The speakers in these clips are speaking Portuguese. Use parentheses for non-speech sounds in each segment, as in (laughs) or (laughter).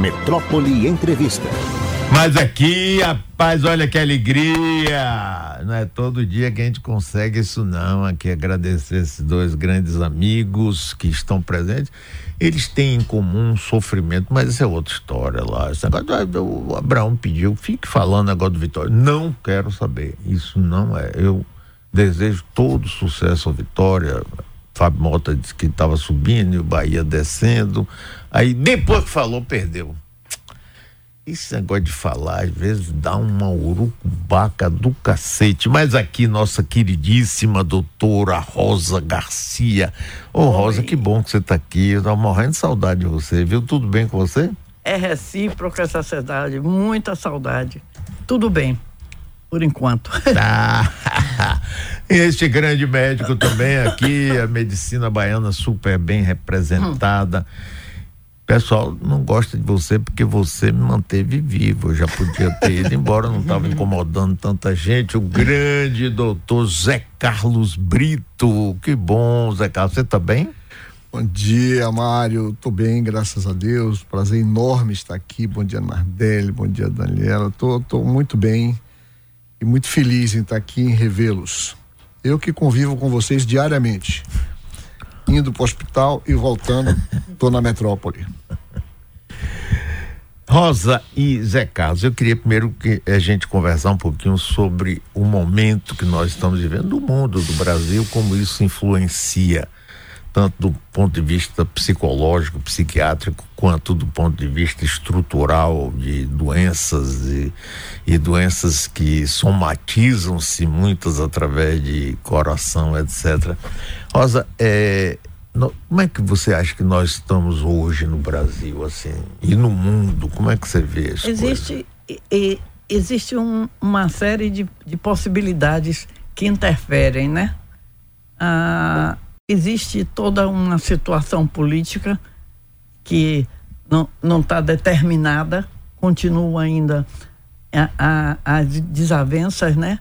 Metrópole Entrevista. Mas aqui, rapaz, olha que alegria! Não é todo dia que a gente consegue isso, não. Aqui agradecer esses dois grandes amigos que estão presentes. Eles têm em comum um sofrimento, mas isso é outra história lá. Esse negócio, o Abraão pediu, fique falando negócio do Vitória. Não quero saber. Isso não é. Eu desejo todo sucesso ao Vitória. Fábio Mota disse que estava subindo e o Bahia descendo. Aí depois que falou, perdeu. Esse negócio de falar, às vezes dá uma urucubaca do cacete. Mas aqui, nossa queridíssima doutora Rosa Garcia. Ô, oh, Rosa, que bom que você está aqui. Eu tô morrendo de saudade de você, viu? Tudo bem com você? É recíproca essa saudade, muita saudade. Tudo bem, por enquanto. (laughs) Ah, (laughs) este grande médico também aqui, a medicina baiana super bem representada. Hum pessoal não gosta de você porque você me manteve vivo. Eu já podia ter ido embora, não estava incomodando tanta gente. O grande doutor Zé Carlos Brito. Que bom, Zé Carlos. Você está bem? Bom dia, Mário. Tô bem, graças a Deus. Prazer enorme estar aqui. Bom dia, Nardelli. Bom dia, Daniela. Tô, tô muito bem e muito feliz em estar aqui em revê-los. Eu que convivo com vocês diariamente indo para o hospital e voltando, estou na metrópole. Rosa e Zé Carlos, eu queria primeiro que a gente conversar um pouquinho sobre o momento que nós estamos vivendo do mundo, do Brasil, como isso influencia tanto do ponto de vista psicológico, psiquiátrico, quanto do ponto de vista estrutural de doenças e, e doenças que somatizam-se muitas através de coração, etc. Rosa, é, no, como é que você acha que nós estamos hoje no Brasil, assim, e no mundo? Como é que você vê isso? Existe, e, existe um, uma série de, de possibilidades que interferem, né? Ah, existe toda uma situação política que não está determinada, continua ainda as desavenças, né?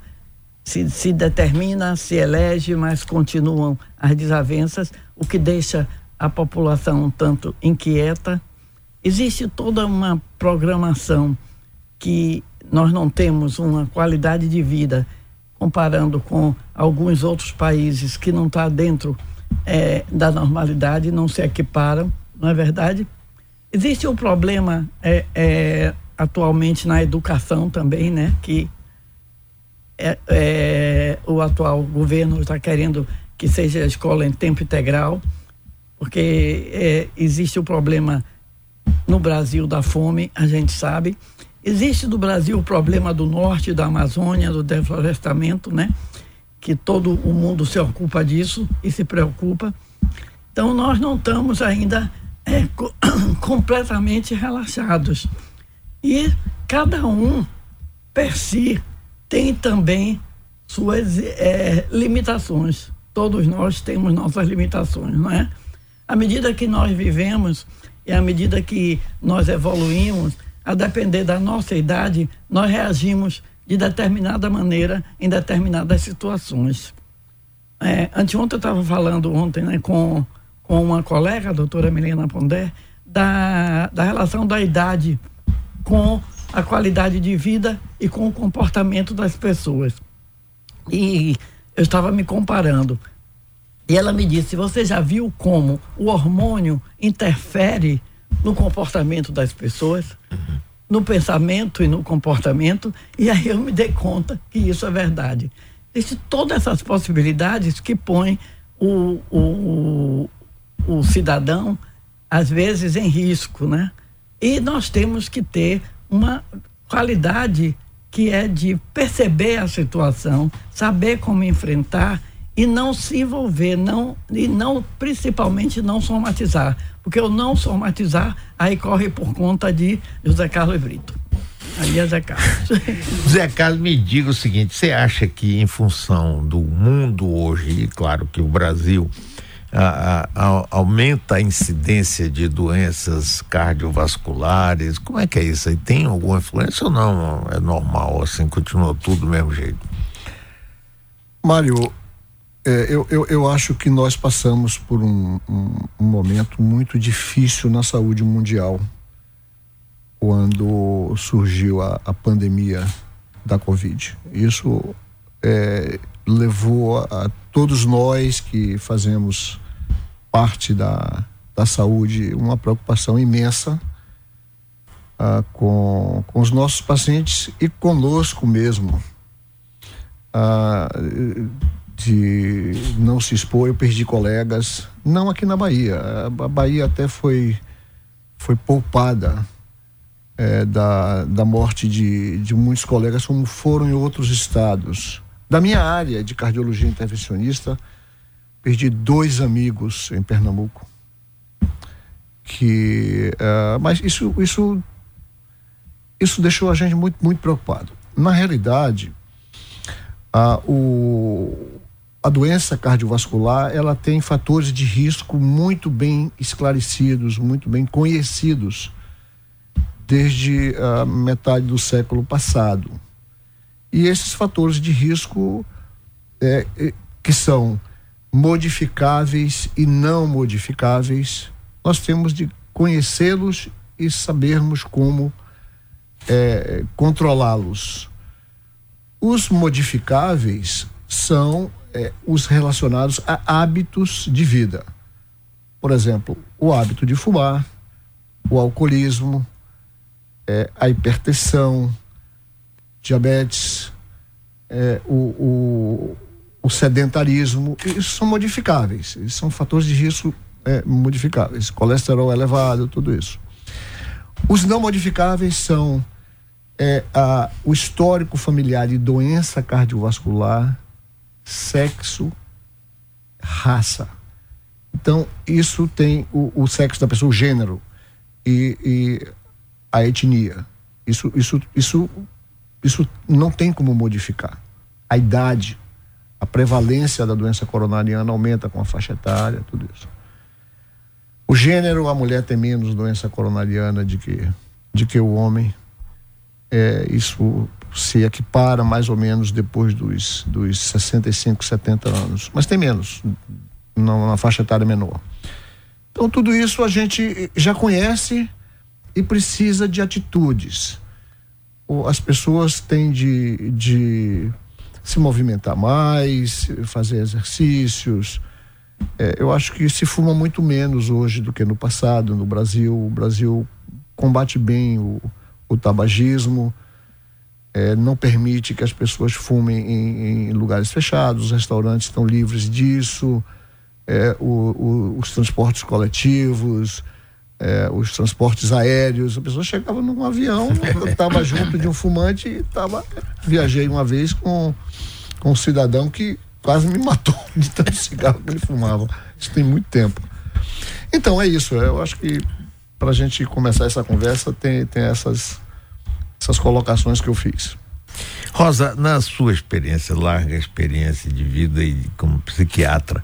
Se, se determina, se elege, mas continuam as desavenças, o que deixa a população um tanto inquieta. Existe toda uma programação que nós não temos uma qualidade de vida comparando com alguns outros países que não está dentro é, da normalidade, não se equiparam, não é verdade? Existe um problema é, é, atualmente na educação também, né? Que é, é, o atual governo está querendo que seja a escola em tempo integral, porque é, existe o problema no Brasil da fome, a gente sabe. Existe no Brasil o problema do norte, da Amazônia, do deflorestamento, né? Que todo o mundo se ocupa disso e se preocupa. Então, nós não estamos ainda é, co (coughs) completamente relaxados. E cada um, per si, tem também suas é, limitações. Todos nós temos nossas limitações, não é? À medida que nós vivemos e à medida que nós evoluímos, a depender da nossa idade, nós reagimos de determinada maneira em determinadas situações. É, anteontem eu estava falando ontem né, com, com uma colega, a doutora Milena Pondé, da, da relação da idade com a qualidade de vida e com o comportamento das pessoas. E eu estava me comparando. E ela me disse: Você já viu como o hormônio interfere no comportamento das pessoas? Uhum no pensamento e no comportamento, e aí eu me dei conta que isso é verdade. Existem todas essas possibilidades que põem o, o, o, cidadão, às vezes, em risco, né? E nós temos que ter uma qualidade que é de perceber a situação, saber como enfrentar e não se envolver, não, e não, principalmente não somatizar. Porque o não somatizar, aí corre por conta de José Carlos Brito. Aí é Zé Carlos. (laughs) Zé Carlos, me diga o seguinte: você acha que, em função do mundo hoje, e claro que o Brasil. A, a, a, aumenta a incidência de doenças cardiovasculares. Como é que é isso aí? Tem alguma influência ou não? É normal, assim, continua tudo do mesmo jeito? Mário, é, eu, eu, eu, acho que nós passamos por um, um, um, momento muito difícil na saúde mundial. quando surgiu a, a pandemia da Covid. Isso é, levou a, a, todos nós que fazemos parte da, da saúde uma preocupação imensa ah, com, com os nossos pacientes e conosco mesmo. Ah, de não se expor, eu perdi colegas, não aqui na Bahia. A Bahia até foi, foi poupada é, da, da morte de, de muitos colegas, como foram em outros estados. Da minha área de cardiologia intervencionista, perdi dois amigos em Pernambuco. Que, uh, mas isso, isso, isso deixou a gente muito, muito preocupado. Na realidade, uh, o, a doença cardiovascular ela tem fatores de risco muito bem esclarecidos, muito bem conhecidos desde a metade do século passado. E esses fatores de risco é, é, que são modificáveis e não modificáveis, nós temos de conhecê-los e sabermos como é, controlá-los. Os modificáveis são é, os relacionados a hábitos de vida. Por exemplo, o hábito de fumar, o alcoolismo, é, a hipertensão, diabetes, é, o, o, o, sedentarismo, isso são modificáveis, são fatores de risco é, modificáveis, colesterol elevado, tudo isso. Os não modificáveis são é, a, o histórico familiar de doença cardiovascular, sexo, raça. Então, isso tem o, o sexo da pessoa, o gênero. E, e a etnia. Isso, isso, isso, isso não tem como modificar. A idade, a prevalência da doença coronariana aumenta com a faixa etária, tudo isso. O gênero, a mulher tem menos doença coronariana de que, de que o homem. É, isso se equipara mais ou menos depois dos, dos 65, 70 anos. Mas tem menos, na faixa etária menor. Então, tudo isso a gente já conhece e precisa de atitudes. As pessoas têm de, de se movimentar mais, fazer exercícios. É, eu acho que se fuma muito menos hoje do que no passado no Brasil. O Brasil combate bem o, o tabagismo, é, não permite que as pessoas fumem em, em, lugares fechados, os restaurantes estão livres disso, é, o, o, os transportes coletivos é, os transportes aéreos, a pessoa chegava num avião, (laughs) estava junto de um fumante e tava, viajei uma vez com, com um cidadão que quase me matou (laughs) de tanto cigarro que ele fumava. Isso tem muito tempo. Então é isso, eu acho que para a gente começar essa conversa tem, tem essas, essas colocações que eu fiz. Rosa, na sua experiência, larga experiência de vida e como psiquiatra,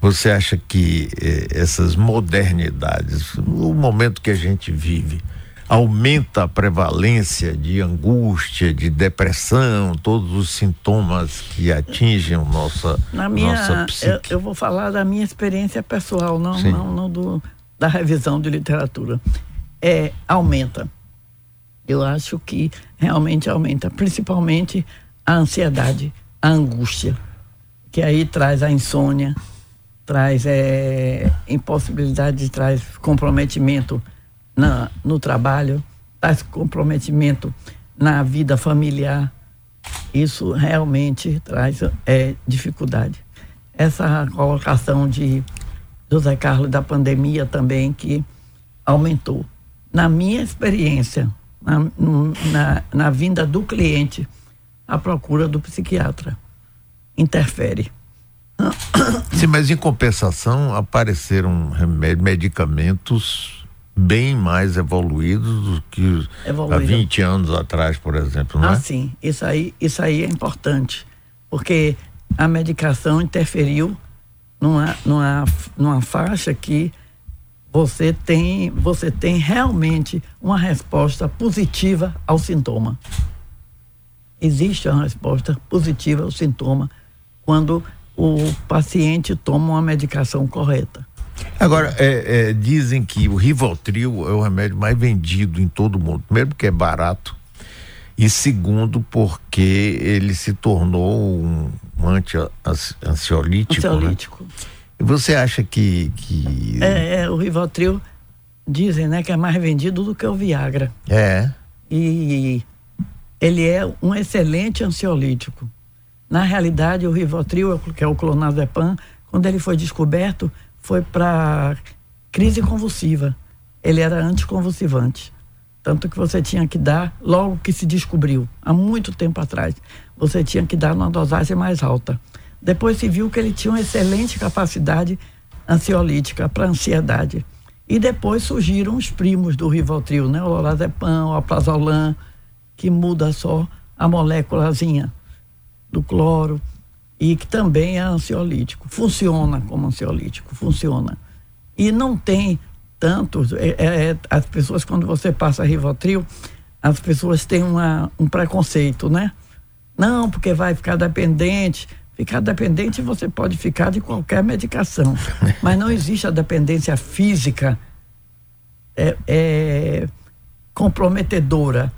você acha que eh, essas modernidades, o momento que a gente vive, aumenta a prevalência de angústia, de depressão, todos os sintomas que atingem nossa, Na minha, nossa psique? Eu, eu vou falar da minha experiência pessoal, não, não, não do, da revisão de literatura. É, aumenta. Eu acho que realmente aumenta, principalmente a ansiedade, a angústia, que aí traz a insônia, traz é, impossibilidade, traz comprometimento na, no trabalho, traz comprometimento na vida familiar. Isso realmente traz é, dificuldade. Essa colocação de José Carlos da pandemia também que aumentou. Na minha experiência, na, na, na vinda do cliente, a procura do psiquiatra interfere. Sim, mas em compensação apareceram remédios, medicamentos bem mais evoluídos do que Evoluído. há 20 anos atrás, por exemplo, não ah, é? sim, isso aí, isso aí é importante, porque a medicação interferiu numa, numa, numa faixa que você tem, você tem realmente uma resposta positiva ao sintoma. Existe uma resposta positiva ao sintoma quando o paciente toma uma medicação correta. Agora, é, é, dizem que o Rivotril é o remédio mais vendido em todo o mundo. Primeiro porque é barato e segundo porque ele se tornou um, anti-ansiolítico. Ansiolítico. Né? Você acha que... que... É, é, o Rivotril dizem né, que é mais vendido do que o Viagra. É. E ele é um excelente ansiolítico. Na realidade, o Rivotril, que é o clonazepam, quando ele foi descoberto, foi para crise convulsiva. Ele era anticonvulsivante. Tanto que você tinha que dar, logo que se descobriu, há muito tempo atrás, você tinha que dar uma dosagem mais alta. Depois se viu que ele tinha uma excelente capacidade ansiolítica para ansiedade. E depois surgiram os primos do Rivotril, né? O lorazepam, o aprazolam, que muda só a moléculazinha do cloro e que também é ansiolítico. Funciona como ansiolítico, funciona. E não tem tantos. É, é, é, as pessoas, quando você passa Rivotril, as pessoas têm uma, um preconceito, né? Não, porque vai ficar dependente. Ficar dependente você pode ficar de qualquer medicação, mas não existe a dependência física é, é comprometedora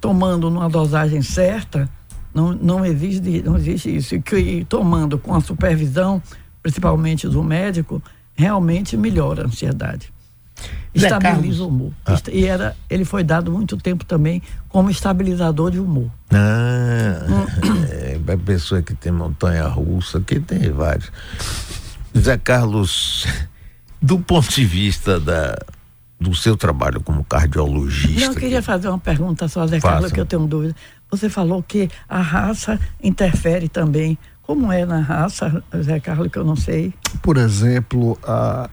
tomando numa dosagem certa, não, não, existe, não existe isso. E que tomando com a supervisão, principalmente do médico, realmente melhora a ansiedade. Estabiliza o humor. Ah. E era, ele foi dado muito tempo também como estabilizador de humor. Ah, hum. é, pessoa que tem montanha russa, que tem vários. Zé Carlos, do ponto de vista da, do seu trabalho como cardiologista. Não, eu queria que... fazer uma pergunta só, Zé Carlos, que eu tenho dúvida. Você falou que a raça interfere também. Como é na raça, Zé Carlos, que eu não sei? Por exemplo, a,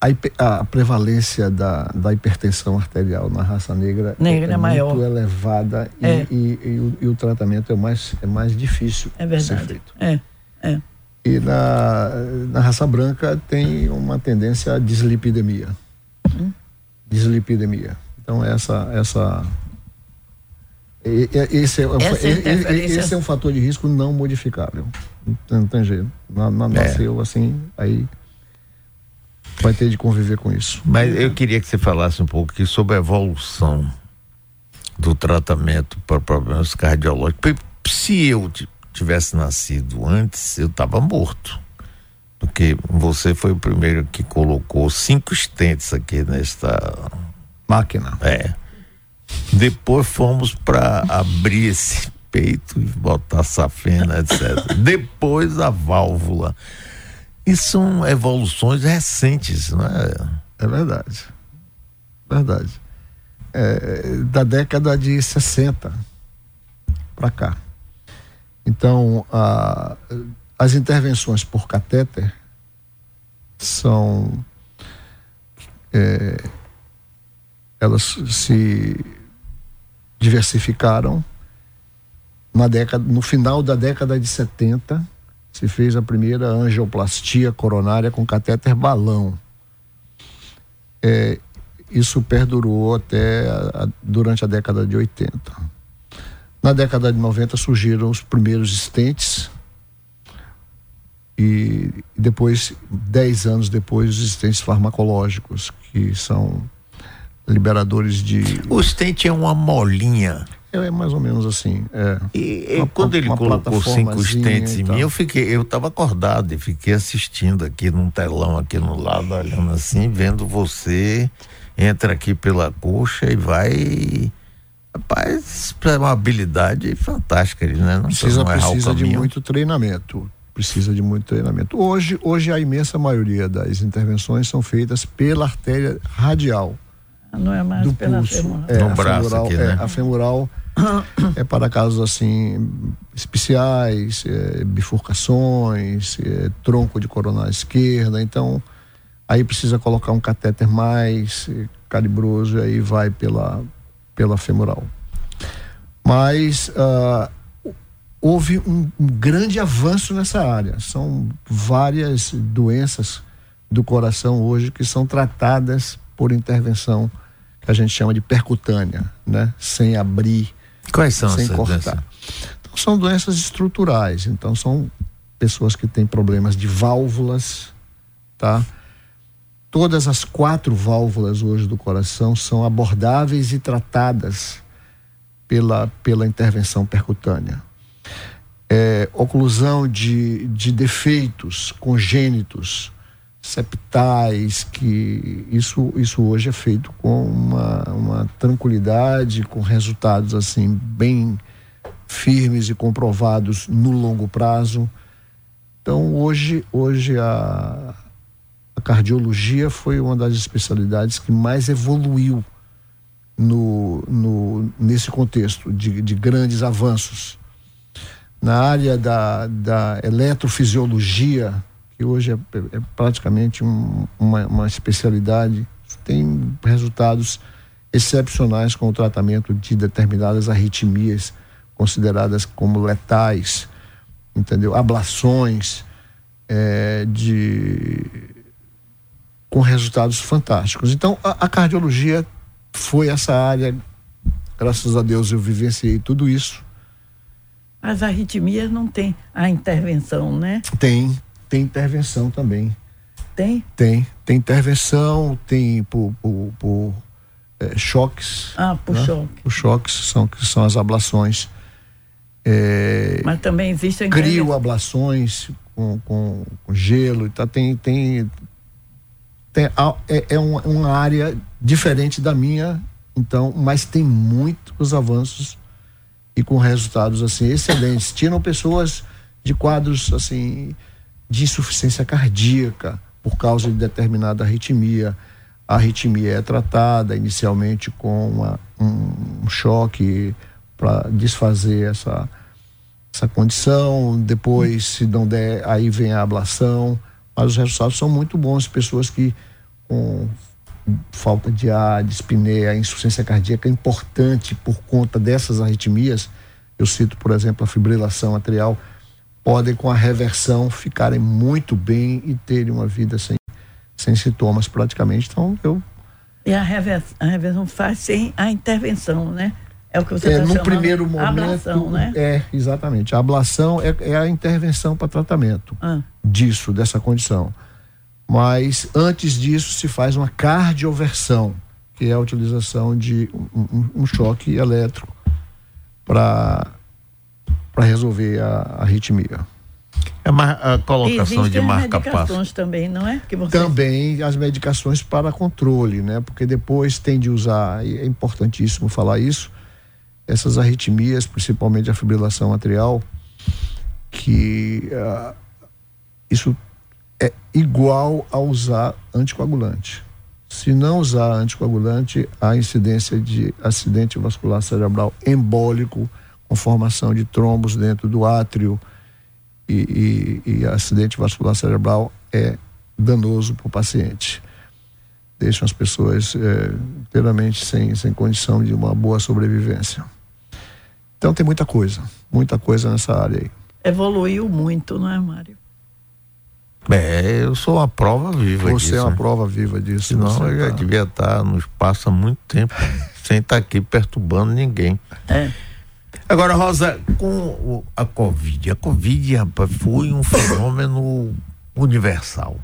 a, a prevalência da, da hipertensão arterial na raça negra, negra é, é, maior. muito elevada é. e, e, e, o, e, o, tratamento é mais, é mais difícil é verdade. ser feito. É, é. E na, na raça branca tem uma tendência à dislipidemia. Hum? Dislipidemia. Então essa essa esse é, esse é um fator de risco não modificável. Não tem jeito. Na, nasceu assim, aí vai ter de conviver com isso. Mas eu queria que você falasse um pouco aqui sobre a evolução do tratamento para problemas cardiológicos. Se eu tivesse nascido antes, eu estava morto porque você foi o primeiro que colocou cinco estentes aqui nesta máquina. É. Depois fomos para abrir esse peito e botar safena, etc. Depois a válvula. E são evoluções recentes, não é? É verdade. Verdade. É, da década de 60 para cá. Então, a, as intervenções por catéter são. É, elas se diversificaram na década, no final da década de 70 se fez a primeira angioplastia coronária com catéter balão. É, isso perdurou até a, durante a década de 80. Na década de 90 surgiram os primeiros estentes e depois, dez anos depois, os estentes farmacológicos, que são liberadores de. O stent é uma molinha. É, é mais ou menos assim. É. E, uma, quando ele colocou cinco stents em mim, eu fiquei, eu estava acordado e fiquei assistindo aqui num telão aqui no lado, olhando assim, vendo você entra aqui pela coxa e vai. Rapaz, é uma habilidade fantástica, né? Não precisa, precisa de muito treinamento precisa de muito treinamento. Hoje, hoje a imensa maioria das intervenções são feitas pela artéria radial. Não é mais do pela pulso. femoral. É, no braço femoral, aqui, né? é, a femoral é para casos assim especiais, é, bifurcações, é, tronco de coronária esquerda. Então, aí precisa colocar um catéter mais calibroso e aí vai pela, pela femoral. Mas uh, houve um, um, grande avanço nessa área. São várias doenças do coração hoje que são tratadas por intervenção que a gente chama de percutânea, né? Sem abrir, Quais são sem cortar. Então, são doenças estruturais. Então são pessoas que têm problemas de válvulas, tá? todas as quatro válvulas hoje do coração são abordáveis e tratadas pela, pela intervenção percutânea. É, oclusão de, de defeitos congênitos, septais, que isso, isso hoje é feito com uma, uma tranquilidade, com resultados assim bem firmes e comprovados no longo prazo. Então hoje, hoje a, a cardiologia foi uma das especialidades que mais evoluiu no, no, nesse contexto de, de grandes avanços. Na área da, da eletrofisiologia, que hoje é, é praticamente um, uma, uma especialidade, tem resultados excepcionais com o tratamento de determinadas arritmias consideradas como letais, entendeu? Ablações é, de com resultados fantásticos. Então a, a cardiologia foi essa área, graças a Deus eu vivenciei tudo isso. As arritmias não tem a intervenção, né? Tem, tem intervenção também. Tem? Tem, tem intervenção, tem por, por, por é, choques. Ah, por né? choque. Os choques são, que são as ablações. É, Mas também existem. Crioablações com, com, com gelo, então tem, tem, tem é, é uma, uma área diferente da minha, então, mas tem muitos avanços e com resultados assim excelentes. Tiram pessoas de quadros assim de insuficiência cardíaca por causa de determinada arritmia. A arritmia é tratada inicialmente com uma, um choque para desfazer essa essa condição, depois se não der, aí vem a ablação, mas os resultados são muito bons, pessoas que com falta de ar, dispneia, insuficiência cardíaca é importante por conta dessas arritmias. Eu cito, por exemplo, a fibrilação atrial, podem com a reversão ficarem muito bem e terem uma vida sem, sem sintomas praticamente. Então, eu e a reversão, a reversão faz sem a intervenção, né? É o que você está é, tá no primeiro momento. Ablação, né? É, exatamente. A ablação é, é a intervenção para tratamento ah. disso, dessa condição. Mas antes disso se faz uma cardioversão, que é a utilização de um, um, um choque elétrico para resolver a, arritmia. É a colocação de marca-passo. também, não é? Que você... Também as medicações para controle, né? Porque depois tem de usar, e é importantíssimo falar isso, essas arritmias, principalmente a fibrilação atrial, que uh, isso é igual a usar anticoagulante. Se não usar anticoagulante, a incidência de acidente vascular cerebral embólico, com formação de trombos dentro do átrio e, e, e acidente vascular cerebral é danoso para o paciente. Deixam as pessoas é, inteiramente sem, sem condição de uma boa sobrevivência. Então tem muita coisa, muita coisa nessa área aí. Evoluiu muito, não é, Mário? É, eu sou uma prova viva Você disso. Você é uma né? prova viva disso. Senão eu já tá... devia estar no espaço há muito tempo, (laughs) sem estar aqui perturbando ninguém. É. Agora, Rosa, com a Covid, a Covid, rapaz, foi um (laughs) fenômeno universal.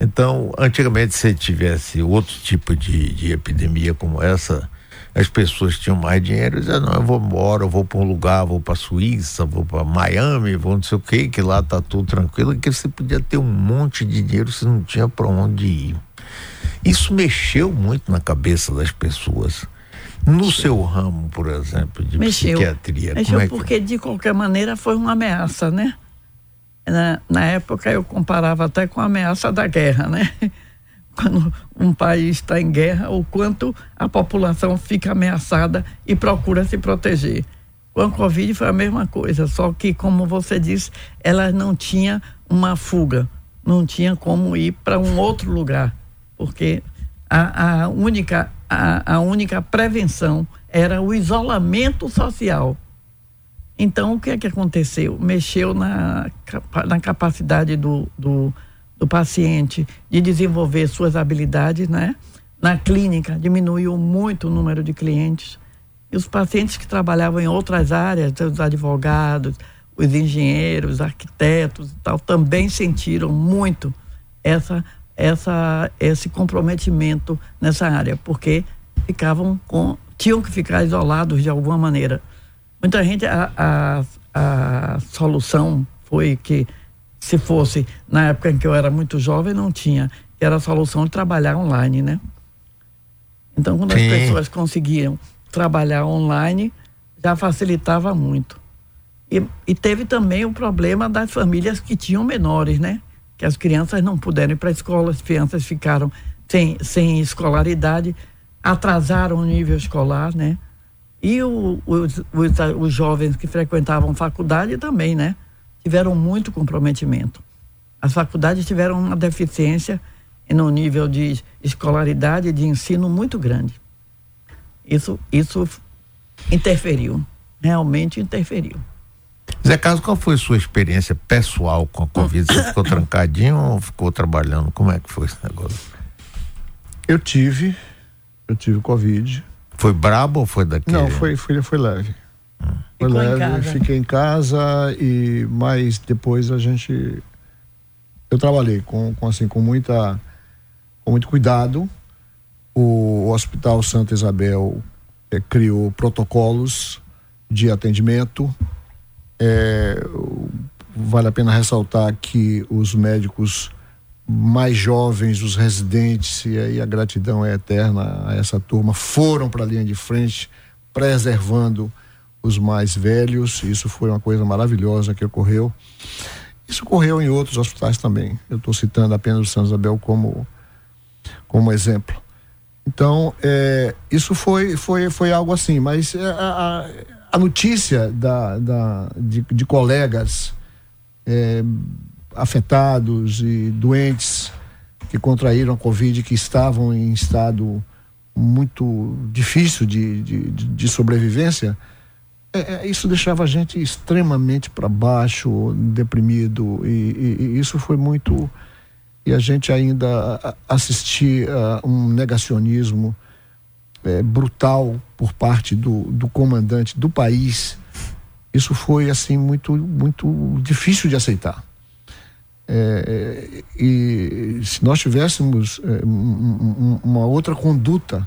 Então, antigamente, se tivesse outro tipo de, de epidemia como essa, as pessoas tinham mais dinheiro e diziam, não, eu vou embora, eu vou para um lugar, vou para Suíça, vou para Miami, vou não sei o que, que lá tá tudo tranquilo, que você podia ter um monte de dinheiro, você não tinha para onde ir. Isso mexeu muito na cabeça das pessoas. No seu ramo, por exemplo, de mexeu. psiquiatria. Mexeu é que... porque, de qualquer maneira, foi uma ameaça, né? Na, na época eu comparava até com a ameaça da guerra, né? (laughs) quando um país está em guerra, o quanto a população fica ameaçada e procura se proteger. Com a Covid foi a mesma coisa, só que, como você disse, ela não tinha uma fuga, não tinha como ir para um outro lugar, porque a, a, única, a, a única prevenção era o isolamento social. Então, o que é que aconteceu? Mexeu na, na capacidade do, do do paciente de desenvolver suas habilidades, né? Na clínica diminuiu muito o número de clientes. E os pacientes que trabalhavam em outras áreas, os advogados, os engenheiros, arquitetos e tal, também sentiram muito essa essa, esse comprometimento nessa área, porque ficavam com. tinham que ficar isolados de alguma maneira. Muita gente, a, a, a solução foi que, se fosse na época em que eu era muito jovem, não tinha, que era a solução de trabalhar online, né? Então, quando Sim. as pessoas conseguiam trabalhar online, já facilitava muito. E, e, teve também o problema das famílias que tinham menores, né? Que as crianças não puderam ir para a escola, as crianças ficaram sem, sem escolaridade, atrasaram o nível escolar, né? E o, os, os, os jovens que frequentavam faculdade também, né? Tiveram muito comprometimento. As faculdades tiveram uma deficiência no nível de escolaridade de ensino muito grande. Isso, isso interferiu, realmente interferiu. Zé Carlos, qual foi a sua experiência pessoal com a Covid? Você ficou trancadinho ou ficou trabalhando? Como é que foi esse negócio? Eu tive, eu tive Covid. Foi brabo ou foi daquele? Não, foi, foi, foi leve. Hum. Foi Ficou leve, fiquei em casa e mas depois a gente eu trabalhei com, com assim com muita com muito cuidado. O, o Hospital Santa Isabel é, criou protocolos de atendimento. É, vale a pena ressaltar que os médicos mais jovens, os residentes, e aí a gratidão é eterna a essa turma, foram para a linha de frente, preservando os mais velhos. Isso foi uma coisa maravilhosa que ocorreu. Isso ocorreu em outros hospitais também. Eu estou citando apenas o Santa Isabel como como exemplo. Então, é, isso foi, foi, foi algo assim, mas é, a notícia da, da, de, de colegas é, afetados e doentes que contraíram a Covid, que estavam em estado muito difícil de, de, de sobrevivência, é, é, isso deixava a gente extremamente para baixo, deprimido, e, e, e isso foi muito e a gente ainda assistir a um negacionismo é, brutal por parte do, do comandante do país, isso foi assim muito muito difícil de aceitar. É, e se nós tivéssemos é, um, uma outra conduta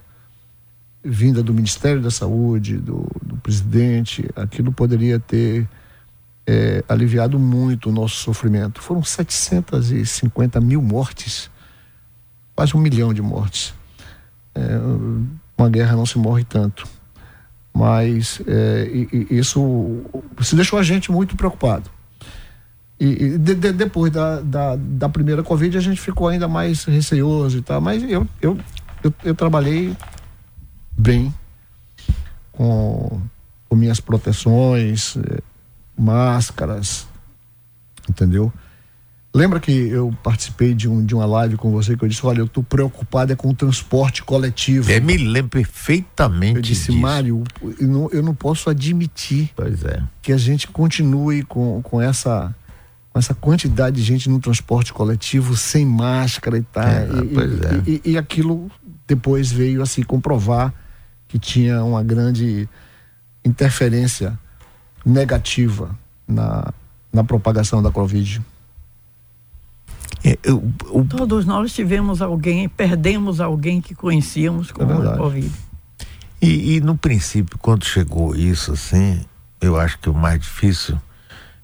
vinda do Ministério da Saúde, do, do presidente, aquilo poderia ter é, aliviado muito o nosso sofrimento. Foram 750 mil mortes, quase um milhão de mortes. É, uma guerra não se morre tanto. Mas é, isso, isso deixou a gente muito preocupado. E, e de, de, depois da, da, da, primeira Covid a gente ficou ainda mais receoso e tal. Mas eu, eu, eu, eu trabalhei bem com, com minhas proteções, é, máscaras, entendeu? Lembra que eu participei de, um, de uma live com você que eu disse, olha, eu estou preocupado é com o transporte coletivo. Eu me lembro perfeitamente Eu disse, disso. Mário, eu não, eu não posso admitir é. que a gente continue com, com essa essa quantidade de gente no transporte coletivo sem máscara e tal. É, e, e, é. e, e aquilo depois veio assim comprovar que tinha uma grande interferência negativa na, na propagação da Covid. É, eu, eu... Todos nós tivemos alguém, perdemos alguém que conhecíamos com é a Covid. E, e, no princípio, quando chegou isso, assim, eu acho que o mais difícil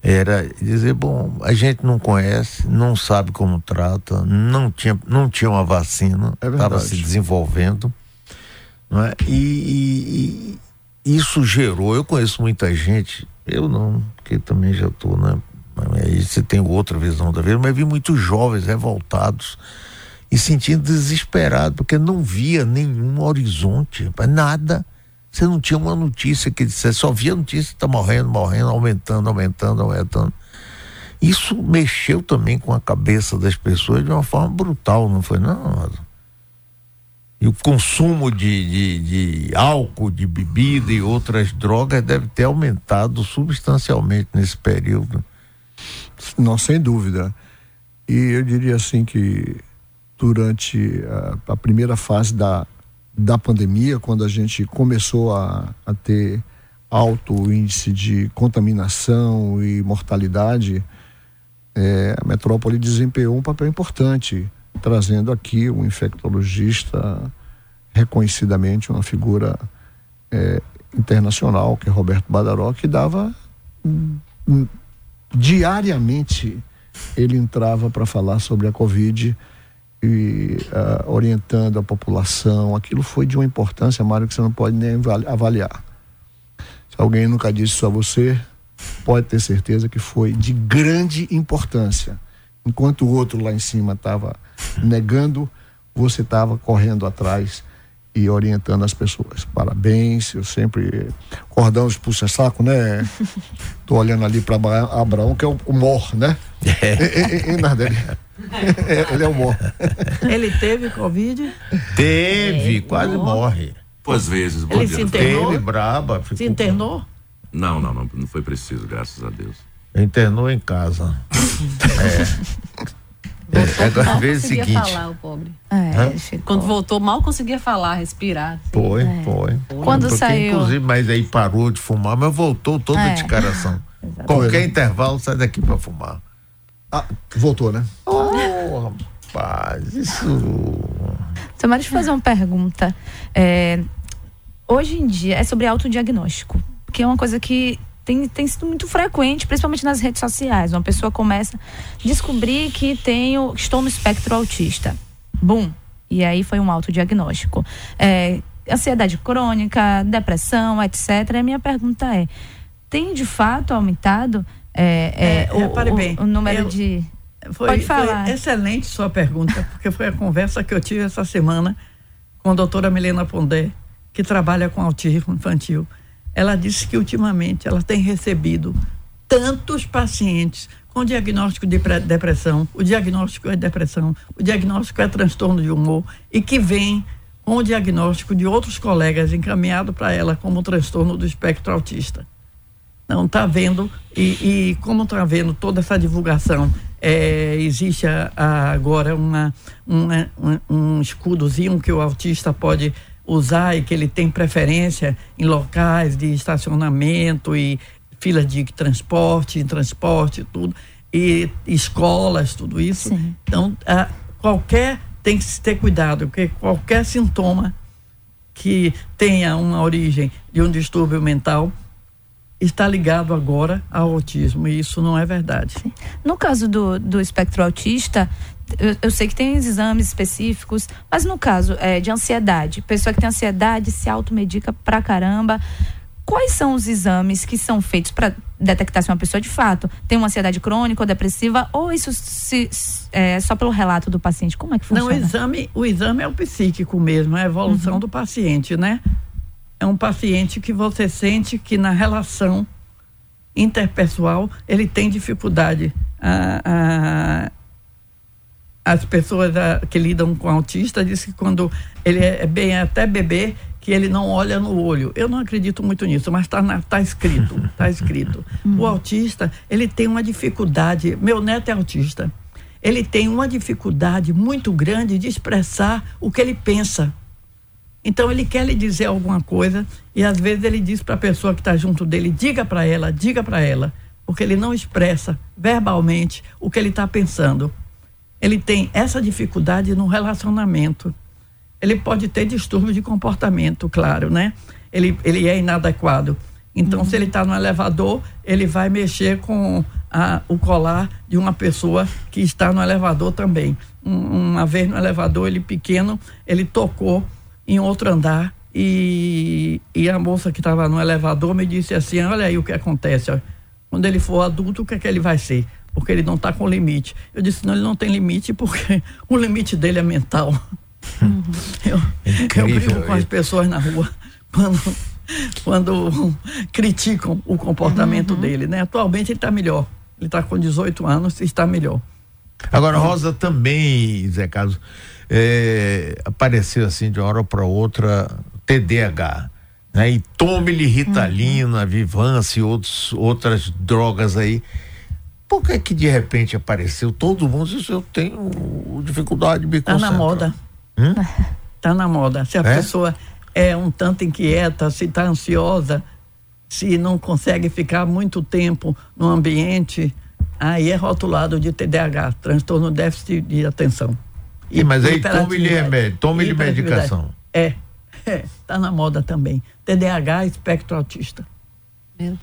era dizer, bom, a gente não conhece, não sabe como trata, não tinha, não tinha uma vacina, estava é se desenvolvendo, não é? E, e, isso gerou, eu conheço muita gente eu não, porque também já estou, né? Aí você tem outra visão da vida, mas vi muitos jovens revoltados e sentindo desesperado, porque não via nenhum horizonte, nada. Você não tinha uma notícia que dissesse, só via notícia está morrendo, morrendo, aumentando, aumentando, aumentando. Isso mexeu também com a cabeça das pessoas de uma forma brutal, não foi? Não, e o consumo de, de, de, álcool, de bebida e outras drogas deve ter aumentado substancialmente nesse período. Não, sem dúvida. E eu diria assim que durante a, a primeira fase da, da pandemia, quando a gente começou a, a ter alto índice de contaminação e mortalidade, é, a metrópole desempenhou um papel importante trazendo aqui um infectologista reconhecidamente uma figura é, internacional, que é Roberto Badaró, que dava diariamente ele entrava para falar sobre a Covid e uh, orientando a população. Aquilo foi de uma importância, Mário, que você não pode nem avaliar. Se alguém nunca disse isso a você, pode ter certeza que foi de grande importância. Enquanto o outro lá em cima estava negando, você estava correndo atrás e orientando as pessoas. Parabéns, eu sempre. Cordão expulsa saco, né? (laughs) Tô olhando ali para Abraão, que é o, o Mor, né? É. E, e, e, (laughs) Ele é o Mor. Ele teve Covid? Teve, é. quase morre. Às vezes, Ele se internou? Teve, braba. Ficou... Se internou? Não, não, não, não foi preciso, graças a Deus. Internou em casa. (laughs) é. É, agora mal veio o seguinte. falar, o pobre. É, Quando voltou, mal conseguia falar, respirar. Assim. Foi, é. foi. Quando Porque, saiu. Inclusive, mas aí parou de fumar, mas voltou toda é. de caração. (laughs) Qualquer intervalo sai daqui para fumar. Ah, voltou, né? Oh, rapaz, isso. Tomara de fazer uma pergunta. É, hoje em dia é sobre autodiagnóstico, que é uma coisa que tem, tem sido muito frequente, principalmente nas redes sociais. Uma pessoa começa a descobrir que tenho, estou no espectro autista. Bum! E aí foi um autodiagnóstico. É, ansiedade crônica, depressão, etc. E a minha pergunta é: tem de fato aumentado é, é, o, bem, o, número eu, de. Foi, Pode falar. Foi excelente sua pergunta, porque foi a conversa que eu tive essa semana com a doutora Milena Pondé, que trabalha com autismo infantil ela disse que ultimamente ela tem recebido tantos pacientes com diagnóstico de depressão, o diagnóstico é depressão, o diagnóstico é transtorno de humor e que vem com o diagnóstico de outros colegas encaminhado para ela como transtorno do espectro autista. Não está vendo e, e como está vendo toda essa divulgação, é, existe a, a agora uma, uma, um, um escudozinho que o autista pode usar e que ele tem preferência em locais de estacionamento e fila de transporte, transporte, tudo, e escolas, tudo isso. Sim. Então, a, qualquer tem que ter cuidado, porque qualquer sintoma que tenha uma origem de um distúrbio mental está ligado agora ao autismo e isso não é verdade. No caso do, do espectro autista, eu, eu, sei que tem exames específicos, mas no caso é, de ansiedade, pessoa que tem ansiedade se automedica pra caramba. Quais são os exames que são feitos para detectar se uma pessoa de fato tem uma ansiedade crônica ou depressiva ou isso se, é só pelo relato do paciente? Como é que funciona? Não, o exame, o exame é o psíquico mesmo, é a evolução uhum. do paciente, né? É um paciente que você sente que na relação interpessoal ele tem dificuldade. A, a, as pessoas a, que lidam com autista dizem que quando ele é, é bem até bebê que ele não olha no olho. Eu não acredito muito nisso, mas está tá escrito, está (laughs) escrito. Uhum. O autista, ele tem uma dificuldade, meu neto é autista, ele tem uma dificuldade muito grande de expressar o que ele pensa. Então ele quer lhe dizer alguma coisa e às vezes ele diz para a pessoa que está junto dele, diga para ela, diga para ela, porque ele não expressa verbalmente o que ele está pensando ele tem essa dificuldade no relacionamento. Ele pode ter distúrbio de comportamento, claro, né? Ele, ele é inadequado. Então, uhum. se ele está no elevador, ele vai mexer com a, o colar de uma pessoa que está no elevador também. Um, uma vez no elevador, ele pequeno, ele tocou em outro andar e, e a moça que estava no elevador me disse assim: Olha aí o que acontece. Ó. Quando ele for adulto, o que é que ele vai ser? Porque ele não está com limite. Eu disse, não, ele não tem limite porque (laughs) o limite dele é mental. Uhum. Eu, eu brigo com as pessoas na rua (laughs) quando, quando criticam o comportamento uhum. dele, né? Atualmente ele está melhor. Ele está com 18 anos e está melhor. Agora, Rosa também, Zé Carlos, é, apareceu assim de uma hora para outra TDAH. Né? E tome-lhe Ritalina, uhum. Vivance e outros, outras drogas aí por que que de repente apareceu todo mundo disse, eu tenho dificuldade de me Tá na moda. Hum? (laughs) Tá na moda. Se a é? pessoa é um tanto inquieta, se está ansiosa, se não consegue ficar muito tempo no ambiente, aí é rotulado de TDAH, transtorno déficit de atenção. E, mas aí tome-lhe remédio, tome-lhe medicação. É, (laughs) é, tá na moda também. TDAH, espectro autista. Meu.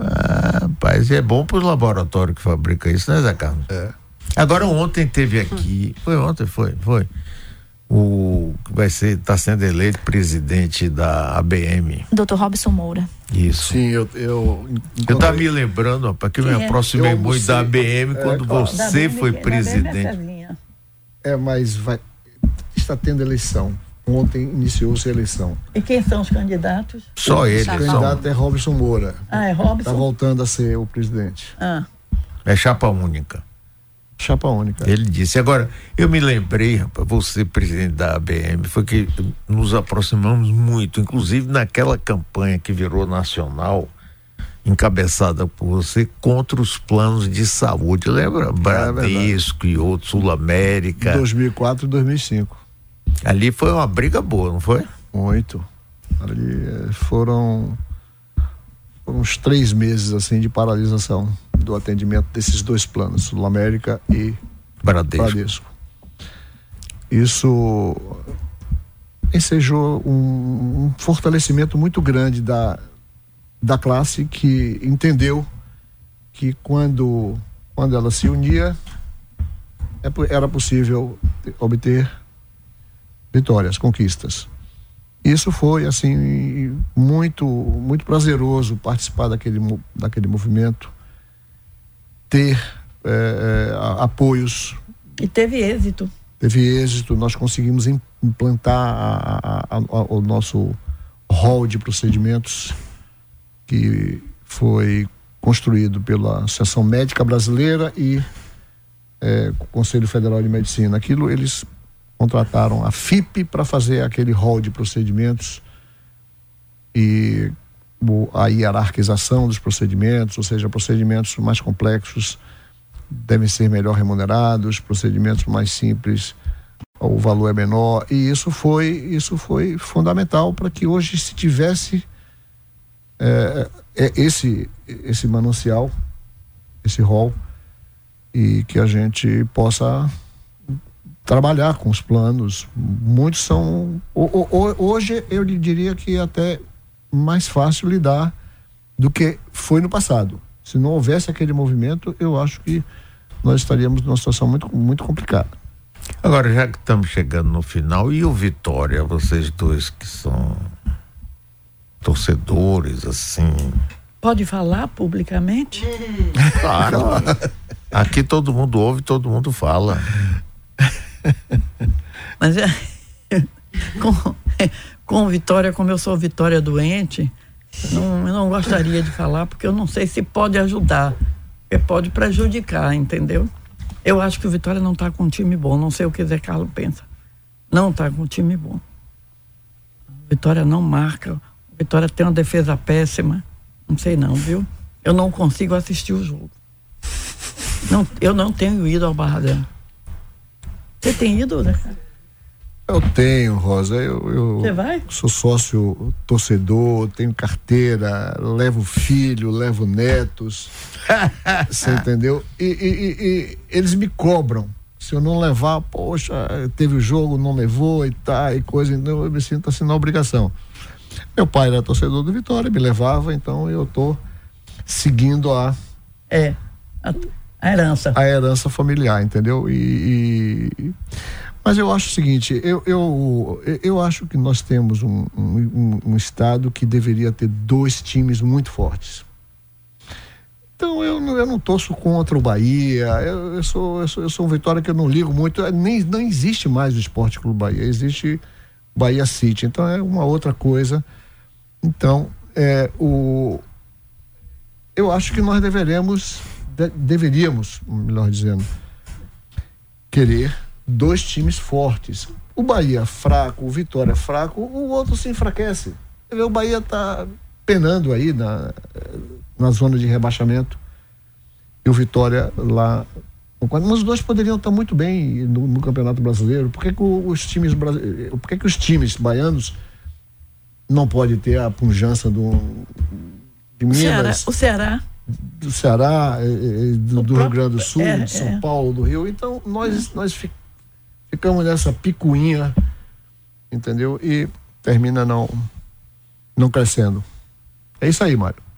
Ah, rapaz, é bom para os laboratórios que fabricam isso, né, Zé Carlos? É. Agora ontem teve aqui, foi ontem, foi, foi. O que vai ser, está sendo eleito presidente da ABM. Dr. Robson Moura. Isso. Sim, eu. Eu, eu tava me lembrando, rapaz, que eu me é? aproximei muito da ABM é, quando claro. você foi presidente. É, mas vai, está tendo eleição. Ontem iniciou-se a eleição. E quem são os candidatos? Só ele. O candidato é Robson Moura. Ah, é Robson? Está voltando a ser o presidente. Ah. É chapa única. Chapa única. Ele disse. Agora, eu me lembrei, rapaz, você, presidente da ABM, foi que nos aproximamos muito, inclusive naquela campanha que virou nacional, encabeçada por você, contra os planos de saúde. Lembra? É Bradesco é e outros, Sul América. 2004 e 2005. Ali foi uma briga boa, não foi? Muito. Ali eh, foram, foram uns três meses assim de paralisação do atendimento desses dois planos, Sul América e Bradesco. Bradesco. Isso ensejou um, um, fortalecimento muito grande da, da classe que entendeu que quando, quando ela se unia é era possível obter vitórias, conquistas. Isso foi assim muito muito prazeroso participar daquele daquele movimento, ter é, apoios. E teve êxito. Teve êxito. Nós conseguimos implantar a, a, a, o nosso rol de procedimentos que foi construído pela Associação Médica Brasileira e é, o Conselho Federal de Medicina. Aquilo eles contrataram a FIP para fazer aquele rol de procedimentos e a hierarquização dos procedimentos, ou seja, procedimentos mais complexos devem ser melhor remunerados, procedimentos mais simples o valor é menor. E isso foi isso foi fundamental para que hoje se tivesse é, esse esse manancial esse rol e que a gente possa trabalhar com os planos. Muitos são. Hoje eu lhe diria que é até mais fácil lidar do que foi no passado. Se não houvesse aquele movimento, eu acho que nós estaríamos numa situação muito, muito complicada. Agora, já que estamos chegando no final, e o Vitória, vocês dois que são torcedores, assim. Pode falar publicamente? Claro. (laughs) Aqui todo mundo ouve, todo mundo fala. (laughs) Mas é, (laughs) com, com Vitória, como eu sou Vitória doente, não, eu não gostaria de falar, porque eu não sei se pode ajudar, é pode prejudicar, entendeu? Eu acho que o Vitória não está com um time bom, não sei o que Zé Carlos pensa. Não está com um time bom. Vitória não marca, Vitória tem uma defesa péssima, não sei não, viu? Eu não consigo assistir o jogo. Não, eu não tenho ido ao Barradão. Você tem ido, né? Eu tenho, Rosa. Eu, eu Você vai? sou sócio torcedor, tenho carteira, levo filho, levo netos. (laughs) Você entendeu? E, e, e, e, eles me cobram. Se eu não levar, poxa, teve o jogo, não levou e tá, e coisa, então eu me sinto assim na obrigação. Meu pai era torcedor do Vitória, me levava, então eu tô seguindo a. É. A a herança. A herança familiar, entendeu? E, e, mas eu acho o seguinte, eu, eu, eu acho que nós temos um, um, um estado que deveria ter dois times muito fortes. Então eu, eu não torço contra o Bahia, eu, eu, sou, eu, sou, eu sou um Vitória que eu não ligo muito, nem, não existe mais o Esporte Clube Bahia, existe Bahia City, então é uma outra coisa. Então, é, o, eu acho que nós deveremos de, deveríamos, melhor dizendo, querer dois times fortes. O Bahia fraco, o Vitória fraco, o outro se enfraquece. O Bahia está penando aí na, na zona de rebaixamento e o Vitória lá. Mas os dois poderiam estar muito bem no, no Campeonato Brasileiro. Por que, que os times por que, que os times baianos não podem ter a pujança do de Minas? Ceará, o Ceará do Ceará, eh, eh, do, do Rio Grande do Sul, é, de São é. Paulo, do Rio. Então, nós, nós ficamos nessa picuinha, entendeu? E termina não, não crescendo. É isso aí, Mário.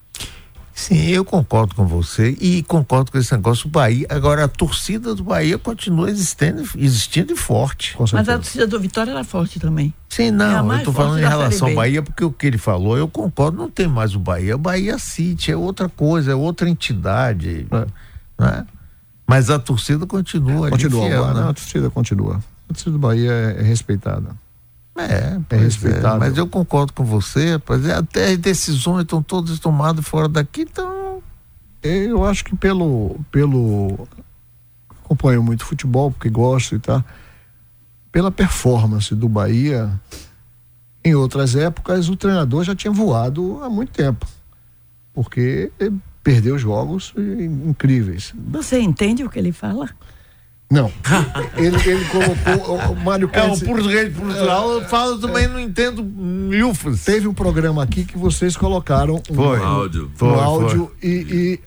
Sim, eu concordo com você e concordo com esse negócio do Bahia. Agora, a torcida do Bahia continua existindo, existindo e forte. Mas a torcida do Vitória era forte também. Sim, É não, eu estou falando em relação ao. Bahia, porque o que ele falou, eu concordo, não tem mais o Bahia. O Bahia City é outra coisa, é outra entidade. Né? Mas a torcida continua. ali Continua, fiel, agora, né? a torcida continua. A torcida do Bahia é, é respeitada. É, pois respeitável. mas eu concordo com você, rapaz. é, Até as decisões estão todas tomadas fora daqui, então. Eu acho que pelo. pelo acompanho muito futebol, porque gosto e tal. Pela performance do Bahia, em outras épocas, o treinador já tinha voado há muito tempo. Porque perdeu jogos incríveis. Você entende o que ele fala? Não. (laughs) ele, ele colocou. O, o Mário É, o Cândido- português de Portugal eu falo também, não entendo milfas. Teve um programa aqui que vocês colocaram um, Foi. Um áudio. um Foi, áudio e, e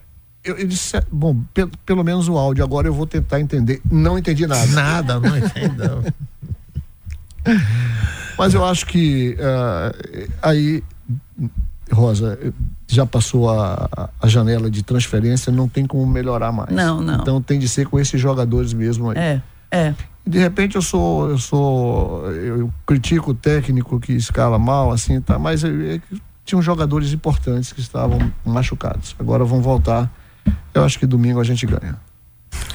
eu, eu disse, bom, pe- pelo menos o áudio, agora eu vou tentar entender. Não entendi nada. Nada, não entendo. (laughs) Mas eu acho que ah, aí, Rosa, já passou a, a janela de transferência, não tem como melhorar mais. Não, não. Então tem de ser com esses jogadores mesmo aí. É, é. De repente eu sou, eu sou, eu critico o técnico que escala mal, assim, tá, mas eu, eu, tinham jogadores importantes que estavam machucados. Agora vão voltar. Eu acho que domingo a gente ganha.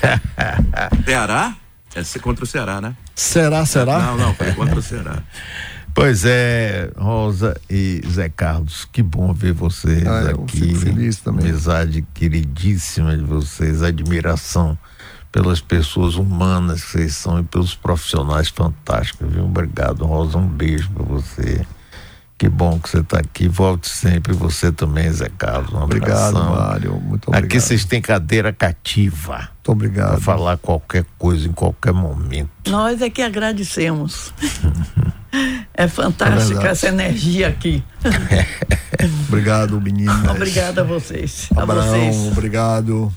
(laughs) Ceará? É ser contra o Ceará, né? Será, será? Não, não, foi contra o Ceará. (laughs) Pois é, Rosa e Zé Carlos, que bom ver vocês Ah, eu aqui. fico feliz também. Amizade queridíssima de vocês, admiração pelas pessoas humanas que vocês são e pelos profissionais fantásticos, viu? Obrigado, Rosa, um beijo pra você. Que bom que você está aqui. Volte sempre. Você também, Zé Carlos. Um Obrigado, abração. Mário. Muito obrigado. Aqui vocês têm cadeira cativa Muito para obrigado. falar qualquer coisa em qualquer momento. Nós é que agradecemos. (laughs) É fantástica verdade. essa energia aqui. (laughs) Obrigado, menino. Obrigada a vocês. A Abraão, vocês. obrigado.